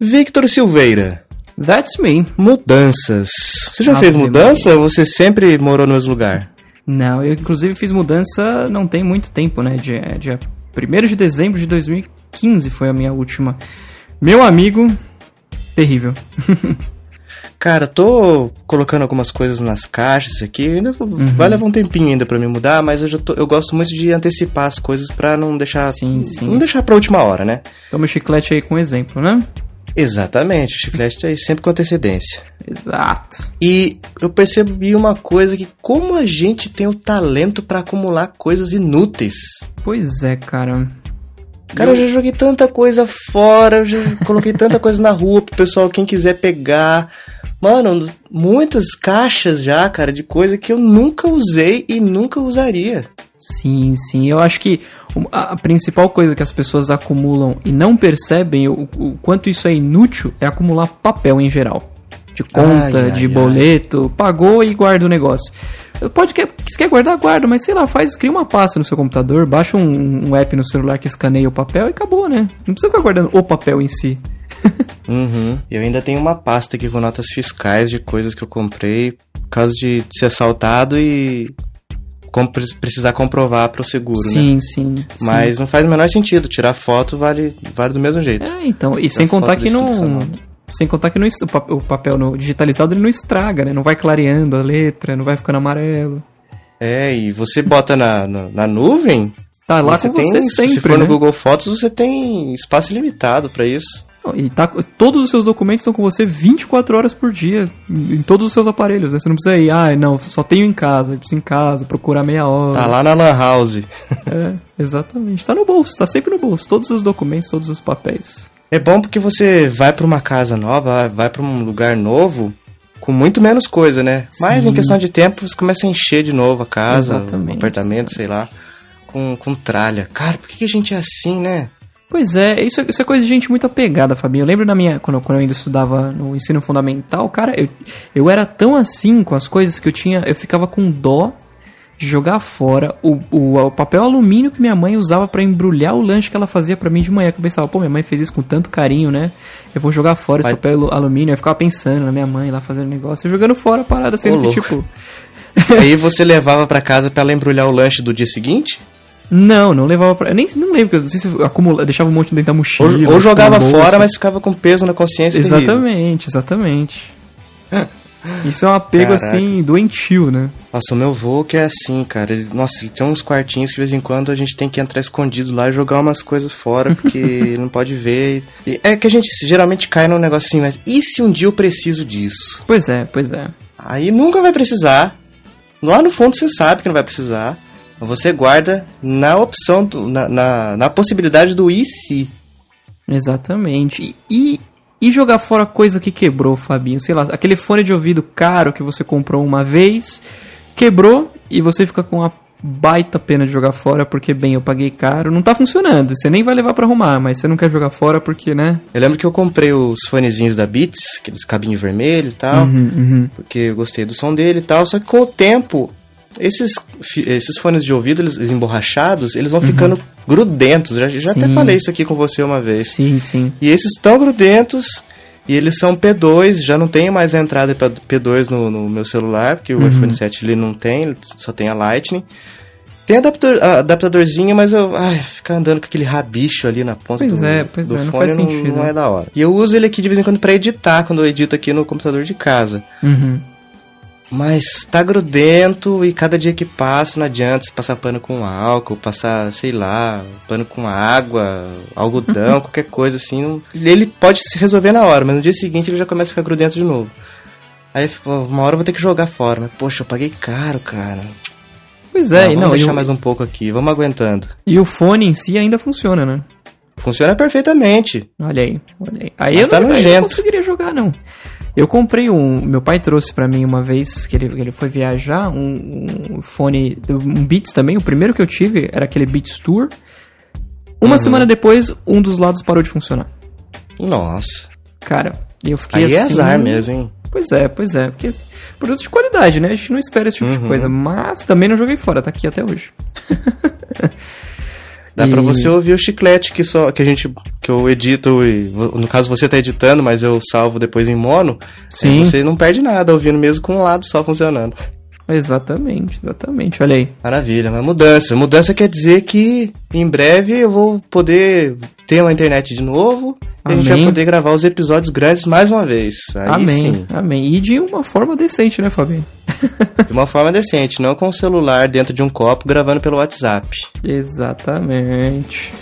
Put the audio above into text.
Victor Silveira. That's me. Mudanças. Você já Ave fez mudança ou você sempre morou no mesmo lugar? Não, eu inclusive fiz mudança não tem muito tempo, né? Dia, dia 1 de dezembro de 2015 foi a minha última. Meu amigo, terrível. Cara, tô colocando algumas coisas nas caixas aqui. Ainda Uhum. vai levar um tempinho ainda pra me mudar, mas eu já tô, eu gosto muito de antecipar as coisas pra não deixar Sim, sim. não deixar pra última hora, né? Toma o chiclete aí com exemplo, né? Exatamente, o chiclete tá aí sempre com antecedência. Exato. E eu percebi uma coisa que como a gente tem o talento pra acumular coisas inúteis. Pois é, cara. Cara, eu já joguei tanta coisa fora, eu já coloquei tanta coisa na rua pro pessoal, quem quiser pegar. Mano, muitas caixas já, cara, de coisa que eu nunca usei e nunca usaria. Sim, sim. Eu acho que a principal coisa que as pessoas acumulam e não percebem o, o quanto isso é inútil é acumular papel em geral. De conta, Ai, ai, de ai. boleto, pagou e guarda o negócio. Pode quer, se quer guardar, guarda, mas sei lá, faz, cria uma pasta no seu computador, baixa um, um app no celular que escaneia o papel e acabou, né? Não precisa ficar guardando o papel em si. Uhum. Eu ainda tenho uma pasta aqui com notas fiscais de coisas que eu comprei por causa de ser assaltado e com- precisar comprovar pro seguro, né? sim, sim, sim. Mas não faz o menor sentido. Tirar foto vale, vale do mesmo jeito. É, então, e sem contar que não. Sem contar que não, o pa- o papel no digitalizado ele não estraga, né? Não vai clareando a letra, não vai ficando amarelo. É, e você bota na, na, na nuvem. Tá lá você com tem, você se sempre, for no né? Google Fotos, você tem espaço ilimitado pra isso. E tá, todos os seus documentos estão com você 24 horas por dia, em todos os seus aparelhos, né? Você não precisa ir, ah, não, só tenho em casa, preciso em casa, procurar meia hora. Tá lá na Lan House. É, exatamente. Tá no bolso, tá sempre no bolso. Todos os documentos, todos os papéis. É bom porque você vai pra uma casa nova, vai pra um lugar novo, com muito menos coisa, né? Mas em questão de tempo, você começa a encher de novo a casa, Exatamente, o apartamento, sei lá, com, com tralha. Cara, por que a gente é assim, né? Pois é, isso, isso é coisa de gente muito apegada, Fabinho. Eu lembro na minha. Quando, eu- quando eu ainda estudava no ensino fundamental, cara, eu, eu era tão assim com as coisas que eu tinha. Eu ficava com dó de jogar fora o, o, o papel alumínio que minha mãe usava pra embrulhar o lanche que ela fazia pra mim de manhã. Que eu pensava, pô, minha mãe fez isso com tanto carinho, né? Eu vou jogar fora Vai- esse papel alu- alumínio. Eu ficava pensando na minha mãe lá fazendo negócio, eu jogando fora a parada, sendo que, louco. tipo. Aí você levava pra casa pra ela embrulhar o lanche do dia seguinte? Não, não levava pra. Eu nem não lembro, eu não sei se eu acumula, deixava um monte dentro da mochila. Ou, ou jogava fora, mas ficava com peso na consciência. Exatamente, exatamente. Isso é um apego Caracas. assim doentio, né? Nossa, o meu vô que é assim, cara. Ele, nossa, ele tem uns quartinhos que de vez em quando a gente tem que entrar escondido lá e jogar umas coisas fora, porque ele não pode ver. E é que a gente geralmente cai num negócio assim, mas e se um dia eu preciso disso? Pois é, pois é. Aí nunca vai precisar. Lá no fundo você sabe que não vai precisar. Você guarda na opção, do, na, na, na possibilidade do e se. Exatamente. E, e jogar fora coisa que quebrou, Fabinho? Sei lá, aquele fone de ouvido caro que você comprou uma vez, quebrou e você fica com a baita pena de jogar fora porque, bem, eu paguei caro. Não tá funcionando. Você nem vai levar pra arrumar, mas você não quer jogar fora porque, né? Eu lembro que eu comprei os fonezinhos da Beats, aqueles cabinho vermelho e tal. Uhum, uhum. porque eu gostei do som dele e tal. Só que com o tempo, esses, esses fones de ouvido, eles, eles emborrachados, eles vão ficando grudentos. Já, já até Uhum. Falei isso aqui com você uma vez. Sim, sim. E esses estão grudentos e eles são P2. Já não tenho mais a entrada pra P2 no, no meu celular, porque Uhum. o iPhone 7 ele não tem, só tem a Lightning. Tem adaptador, adaptadorzinho, mas eu. Ai, ficar andando com aquele rabicho ali na ponta Pois do, é, pois do é, não fone faz sentido. não é da hora. E eu uso ele aqui de vez em quando pra editar, quando eu edito aqui no computador de casa. Uhum. Mas tá grudento e cada dia que passa não adianta você passar pano com álcool, passar, sei lá, pano com água, algodão, qualquer coisa assim. Ele pode se resolver na hora, mas no dia seguinte ele já começa a ficar grudento de novo. Aí uma hora eu vou ter que jogar fora, mas poxa, eu paguei caro, cara. Pois é, Não, e vamos não, deixar o, mais um pouco aqui, vamos aguentando. e o fone em si ainda funciona, né? Funciona perfeitamente. Olha aí, olha aí. Aí Mas eu, tá não, eu não conseguiria jogar, não. Eu comprei um. Meu pai trouxe pra mim uma vez que ele, que ele foi viajar um, um fone, um Beats também. O primeiro que eu tive era aquele Beats Tour. Uma Uhum. semana depois, um dos lados parou de funcionar. Nossa. Cara, eu fiquei Aí é assim. azar mesmo, hein? Pois é, pois é. Porque produto de qualidade, né? A gente não espera esse tipo de Uhum. coisa. Mas também não joguei fora, tá aqui até hoje. Dá pra E- você ouvir o chiclete que, só, que, a gente, que eu edito, e, no caso você tá editando, mas eu salvo depois em mono, Sim. você não perde nada ouvindo mesmo com um lado só funcionando. Exatamente, exatamente. Olha aí. Maravilha, mas mudança. Mudança quer dizer que em breve eu vou poder ter uma internet de novo e a gente vai Amém. poder gravar os episódios grandes mais uma vez. Aí amém, sim, amém. E de uma forma decente, né, Fabinho? de uma forma decente, não com o celular dentro de um copo gravando pelo WhatsApp. Exatamente.